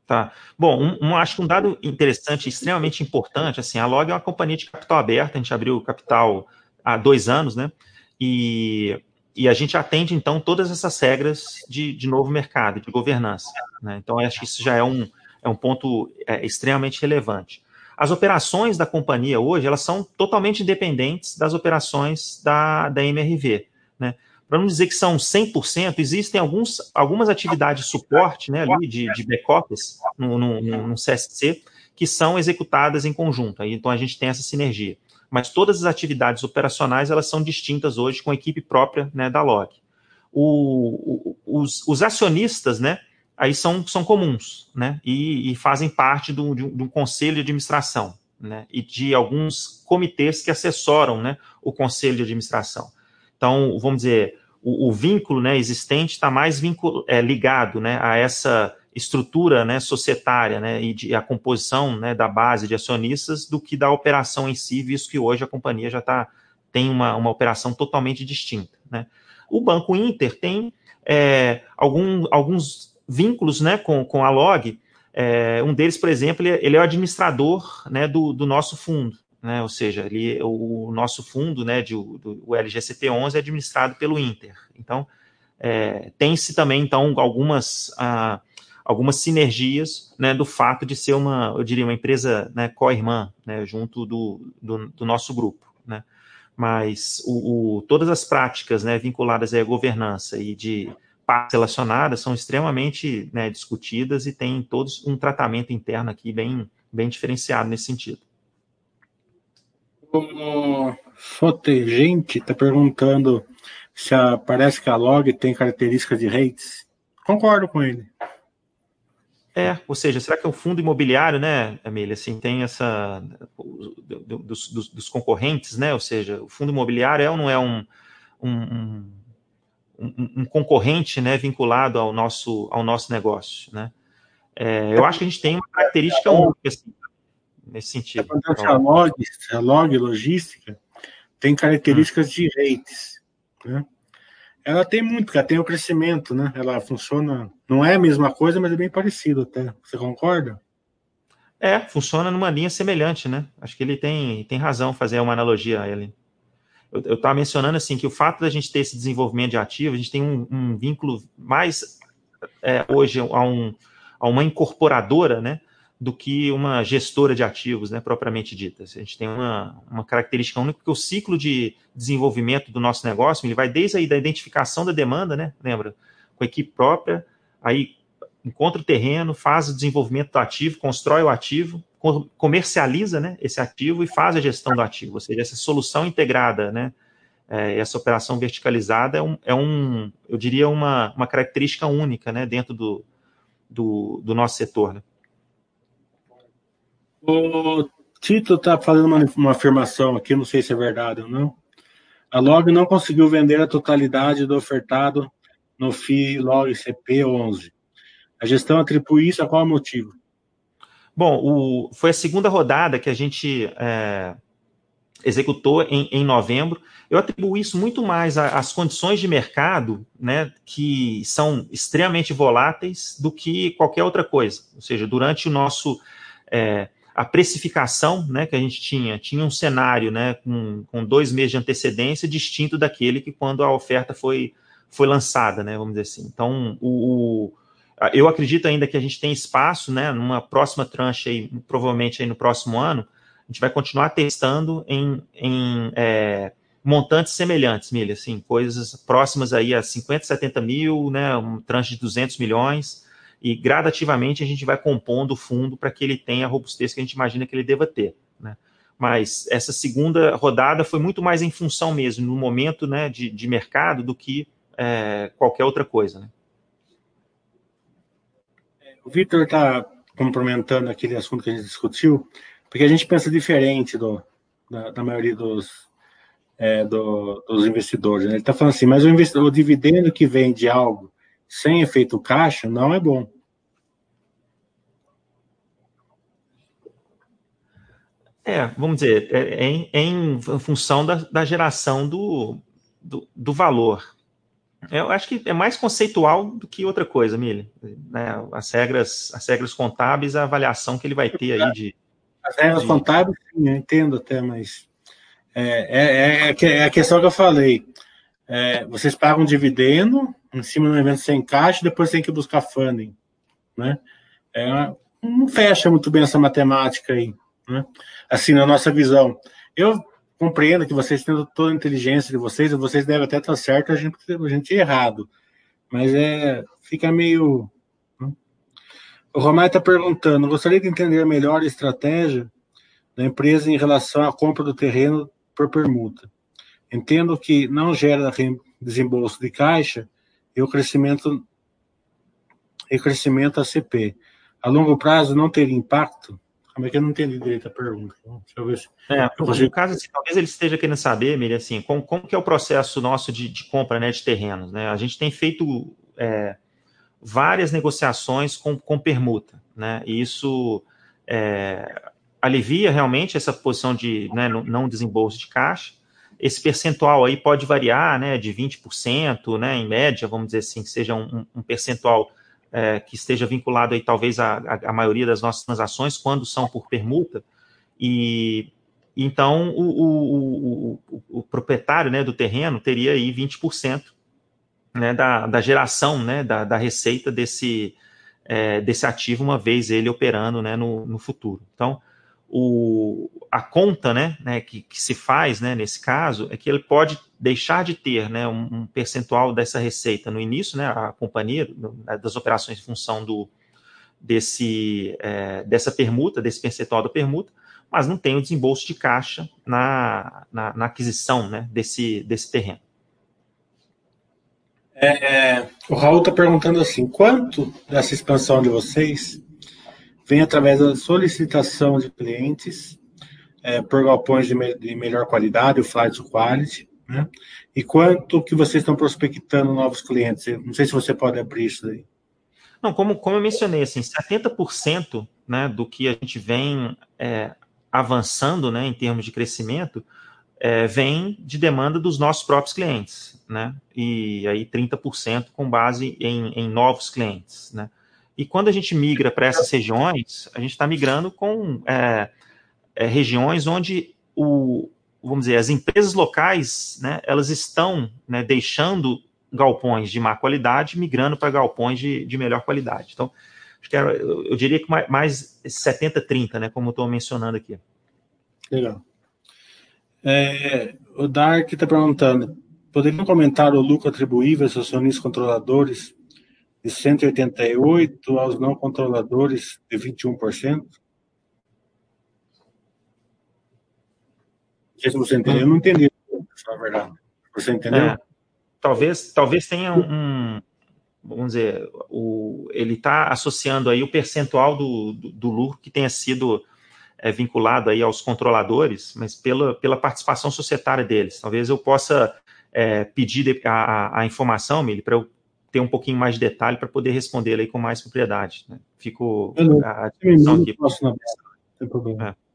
[SPEAKER 2] Tá. Bom, um, um, acho que um dado interessante, extremamente importante, assim, a Log é uma companhia de capital aberto, a gente abriu capital há dois anos, né? E, e a gente atende, então, todas essas regras de, de novo mercado, de governança. Né? Então, acho que isso já é um, é um ponto é, extremamente relevante. As operações da companhia hoje, elas são totalmente independentes das operações da, da MRV. Né? Para não dizer que são 100%, existem alguns, algumas atividades de suporte né, ali de, de back-office no, no, no, CSC que são executadas em conjunto. Então a gente tem essa sinergia. Mas todas as atividades operacionais elas são distintas hoje com a equipe própria né, da Log. O, o, os, os, acionistas, né, aí são, são comuns, né, e, e fazem parte do, de, um, de um conselho de administração, né, e de alguns comitês que assessoram, né, o conselho de administração. Então, vamos dizer, o, o vínculo né, existente está mais vincul, é, ligado né, a essa estrutura né, societária né, e de, a composição né, da base de acionistas do que da operação em si, visto que hoje a companhia já tá, tem uma, uma operação totalmente distinta. Né. O Banco Inter tem é, algum, alguns vínculos né, com, com a Log. É, um deles, por exemplo, ele, é, ele é o administrador né, do, do nosso fundo né? Ou seja, ele, o nosso fundo, né, de, do, o LGCT11 é administrado pelo Inter. Então, é, tem-se também então algumas ah, algumas sinergias, né, do fato de ser uma, eu diria, uma empresa, né, co-irmã, né, junto do, do, do, nosso grupo, né? Mas o, o, todas as práticas, né, vinculadas à governança e de partes relacionadas são extremamente né, discutidas e tem todos um tratamento interno aqui bem, bem diferenciado nesse sentido.
[SPEAKER 1] O Fotegente está perguntando se a, parece que a log tem características de rates. Concordo com ele.
[SPEAKER 2] É, ou seja, será que é o fundo imobiliário, né, Emília, assim, tem essa, dos, dos, dos, concorrentes, né, ou seja, o fundo imobiliário é ou não é um, um, um, um concorrente, né, vinculado ao nosso, ao nosso negócio, né? É, eu acho que a gente tem uma característica única, assim, nesse sentido.
[SPEAKER 1] A log, a log logística tem características hum. de rates, né? Ela tem muito, ela tem o crescimento, né? Ela funciona, não é a mesma coisa, mas é bem parecido até. Você concorda?
[SPEAKER 2] É, funciona numa linha semelhante, né? Acho que ele tem, tem razão fazer uma analogia a ele. Eu estava mencionando assim que o fato da gente ter esse desenvolvimento de ativo, a gente tem um, um vínculo mais é, hoje a, um, a uma incorporadora, né? Do que uma gestora de ativos, né, propriamente dita. A gente tem uma, uma característica única, porque o ciclo de desenvolvimento do nosso negócio, ele vai desde aí da identificação da demanda, né, lembra, com a equipe própria, aí encontra o terreno, faz o desenvolvimento do ativo, constrói o ativo, comercializa, né, esse ativo e faz a gestão do ativo, ou seja, essa solução integrada, né, é, essa operação verticalizada é um, é um eu diria, uma, uma característica única, né, dentro do, do, do nosso setor, né.
[SPEAKER 1] O Tito está fazendo uma, uma, afirmação aqui, não sei se é verdade ou não. A Log não conseguiu vender a totalidade do ofertado no FI Log CP 11. A gestão atribui isso a qual motivo?
[SPEAKER 2] Bom, o, foi a segunda rodada que a gente é, executou em, em, novembro. Eu atribuo isso muito mais às condições de mercado, né, que são extremamente voláteis, do que qualquer outra coisa. Ou seja, durante o nosso é, a precificação né, que a gente tinha, tinha um cenário né, com, com dois meses de antecedência distinto daquele que quando a oferta foi, foi lançada, né, vamos dizer assim. Então, o, o, eu acredito ainda que a gente tem espaço, né, numa próxima tranche, aí, provavelmente aí no próximo ano, a gente vai continuar testando em, em é, montantes semelhantes, Milha, assim, coisas próximas aí a 50, 70 mil, né, um tranche de 200 milhões, e gradativamente a gente vai compondo o fundo para que ele tenha a robustez que a gente imagina que ele deva ter. Né? Mas essa segunda rodada foi muito mais em função mesmo, no momento né, de, de mercado, do que é, qualquer outra coisa. Né?
[SPEAKER 1] O Vitor está complementando aquele assunto que a gente discutiu, porque a gente pensa diferente do, da, da maioria dos, é, do, dos investidores. Né? Ele está falando assim, mas o, o dividendo que vem de algo sem efeito caixa não é bom.
[SPEAKER 2] É, vamos dizer, é, é em, é em, função da, da geração do, do, do, valor. Eu acho que é mais conceitual do que outra coisa, Mili. Né? As, regras, as regras contábeis, a avaliação que ele vai ter aí de.
[SPEAKER 1] As regras de... contábeis, sim, eu entendo até, mas é, é, é, é a questão que eu falei. É, vocês pagam dividendo, em cima do evento sem caixa, depois tem que buscar funding, né? É, não fecha muito bem essa matemática aí, né? Assim, na nossa visão. Eu compreendo que vocês têm toda a inteligência de vocês, e vocês devem até estar certo, a gente, a gente é errado. Mas é, fica meio... Né? O Romário está perguntando, gostaria de entender melhor a estratégia da empresa em relação à compra do terreno por permuta. Entendo que não gera desembolso de caixa, e o crescimento e crescimento ACP. A longo prazo não teria impacto? Como é que eu não entendi direito a pergunta? Deixa
[SPEAKER 2] eu ver se. É, no caso, assim, talvez ele esteja querendo saber, Miri, assim, como, como que é o processo nosso de, de compra né, de terrenos? Né? A gente tem feito é, várias negociações com, com permuta, né? E isso é, alivia realmente essa posição de né, não desembolso de caixa esse percentual aí pode variar, né, de 20%, né, em média, vamos dizer assim, que seja um, um percentual é, que esteja vinculado aí talvez à, maioria das nossas transações, quando são por permuta, e então o, o, o, o proprietário né, do terreno teria aí 20% né, da, da geração né, da, da receita desse, é, desse ativo, uma vez ele operando né, no, no futuro. Então, o, a conta né, né, que, que, se faz né, nesse caso é que ele pode deixar de ter né, um, um percentual dessa receita no início, né, a companhia, né, das operações em função do, desse, é, dessa permuta, desse percentual da permuta, mas não tem o desembolso de caixa na, na, na aquisição né, desse, desse terreno.
[SPEAKER 1] É, é o Raul está perguntando assim: quanto dessa expansão de vocês vem através da solicitação de clientes é, por galpões de, me, de, melhor qualidade, o flight to quality, né? E quanto que vocês estão prospectando novos clientes? Não sei se você pode abrir isso aí.
[SPEAKER 2] Não, como, como eu mencionei, assim, 70% né, do que a gente vem é, avançando né, em termos de crescimento é, vem de demanda dos nossos próprios clientes, né? E aí 30% com base em, em novos clientes, né? E quando a gente migra para essas regiões, a gente está migrando com é, é, regiões onde o, vamos dizer, as empresas locais, né, elas estão né, deixando galpões de má qualidade, migrando para galpões de, de melhor qualidade. Então, acho que era, eu, eu diria que mais, mais 70-30, né, como eu estou mencionando aqui.
[SPEAKER 1] Legal. É, o Dark está perguntando: poderiam comentar o lucro atribuível aos acionistas controladores de 188 aos não controladores de 21%? Não sei se você entendeu. Eu não entendi, na verdade. Você entendeu? É,
[SPEAKER 2] talvez, talvez tenha um, vamos dizer, o, ele está associando aí o percentual do, do, do, lucro que tenha sido é, vinculado aí aos controladores, mas pela, pela participação societária deles. Talvez eu possa é, pedir a, a, informação, Mili, para eu ter um pouquinho mais de detalhe para poder responder aí com mais propriedade. Né? Fico
[SPEAKER 1] não, a disposição aqui. Posso não, tem problema. É.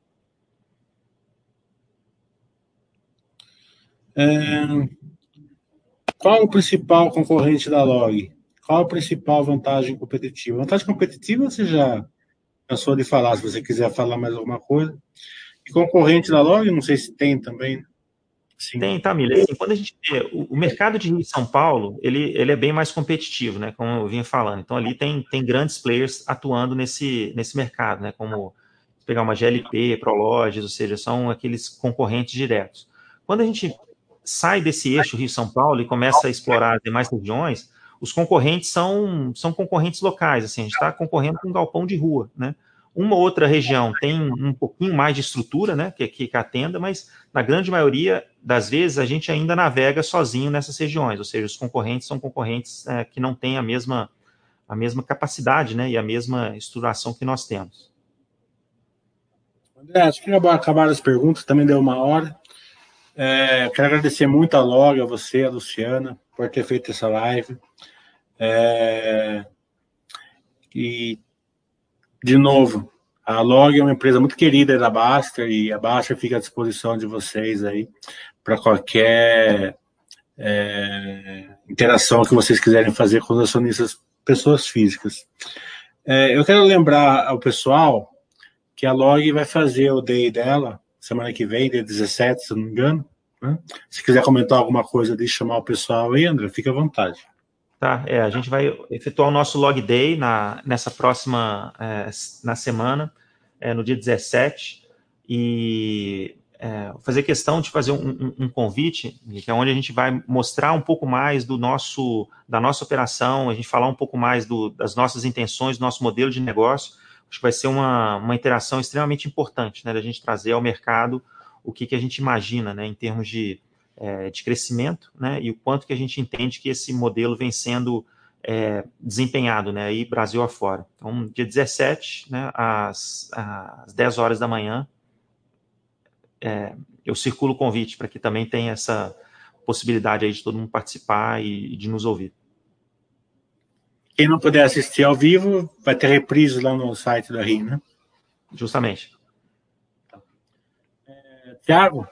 [SPEAKER 1] É, qual o principal concorrente da Log? Qual a principal vantagem competitiva? Vantagem competitiva você já cansou de falar, se você quiser falar mais alguma coisa. E concorrente da Log, não sei se tem também.
[SPEAKER 2] Sim. Tem, tá, Miller. Assim, quando a gente vê, o, mercado de São Paulo, ele, ele é bem mais competitivo, né, como eu vinha falando. Então, ali tem, tem grandes players atuando nesse, nesse mercado, né, como pegar uma GLP, Prologes, ou seja, são aqueles concorrentes diretos. Quando a gente sai desse eixo Rio-São Paulo e começa a explorar as demais regiões, os concorrentes são, são concorrentes locais, assim, a gente está concorrendo com um galpão de rua, né? Uma outra região tem um pouquinho mais de estrutura, né, que, que, que atenda, mas na grande maioria das vezes a gente ainda navega sozinho nessas regiões, ou seja, os concorrentes são concorrentes é, que não têm a mesma, a mesma capacidade, né, e a mesma estruturação que nós temos.
[SPEAKER 1] André, acho que acabaram as perguntas, também deu uma hora. É, quero agradecer muito a Log, a você, a Luciana, por ter feito essa live. É, e, de novo, a Log é uma empresa muito querida da Baster e a Baster fica à disposição de vocês aí para qualquer é, interação que vocês quiserem fazer com os acionistas, pessoas físicas. É, eu quero lembrar ao pessoal que a Log vai fazer o day dela semana que vem, dia 17, se não me engano. Né? Se quiser comentar alguma coisa de chamar o pessoal aí, André, fique à vontade.
[SPEAKER 2] Tá, é, a gente vai efetuar o nosso log day na, nessa próxima é, na semana, é, no dia 17, e é, fazer questão de fazer um, um, um, convite, que é onde a gente vai mostrar um pouco mais do nosso, da nossa operação, a gente falar um pouco mais do, das nossas intenções, do nosso modelo de negócio. Acho que vai ser uma, uma interação extremamente importante, né, da gente trazer ao mercado o que, que a gente imagina, né, em termos de é, de crescimento, né, e o quanto que a gente entende que esse modelo vem sendo é, desempenhado, né, aí Brasil afora. Então, dia 17, né, às, às 10 horas da manhã, é, eu circulo o convite para que também tenha essa possibilidade aí de todo mundo participar e, e de nos ouvir.
[SPEAKER 1] Quem não puder assistir ao vivo, vai ter reprise lá no site da RI, né?
[SPEAKER 2] Justamente.
[SPEAKER 1] É, Tiago,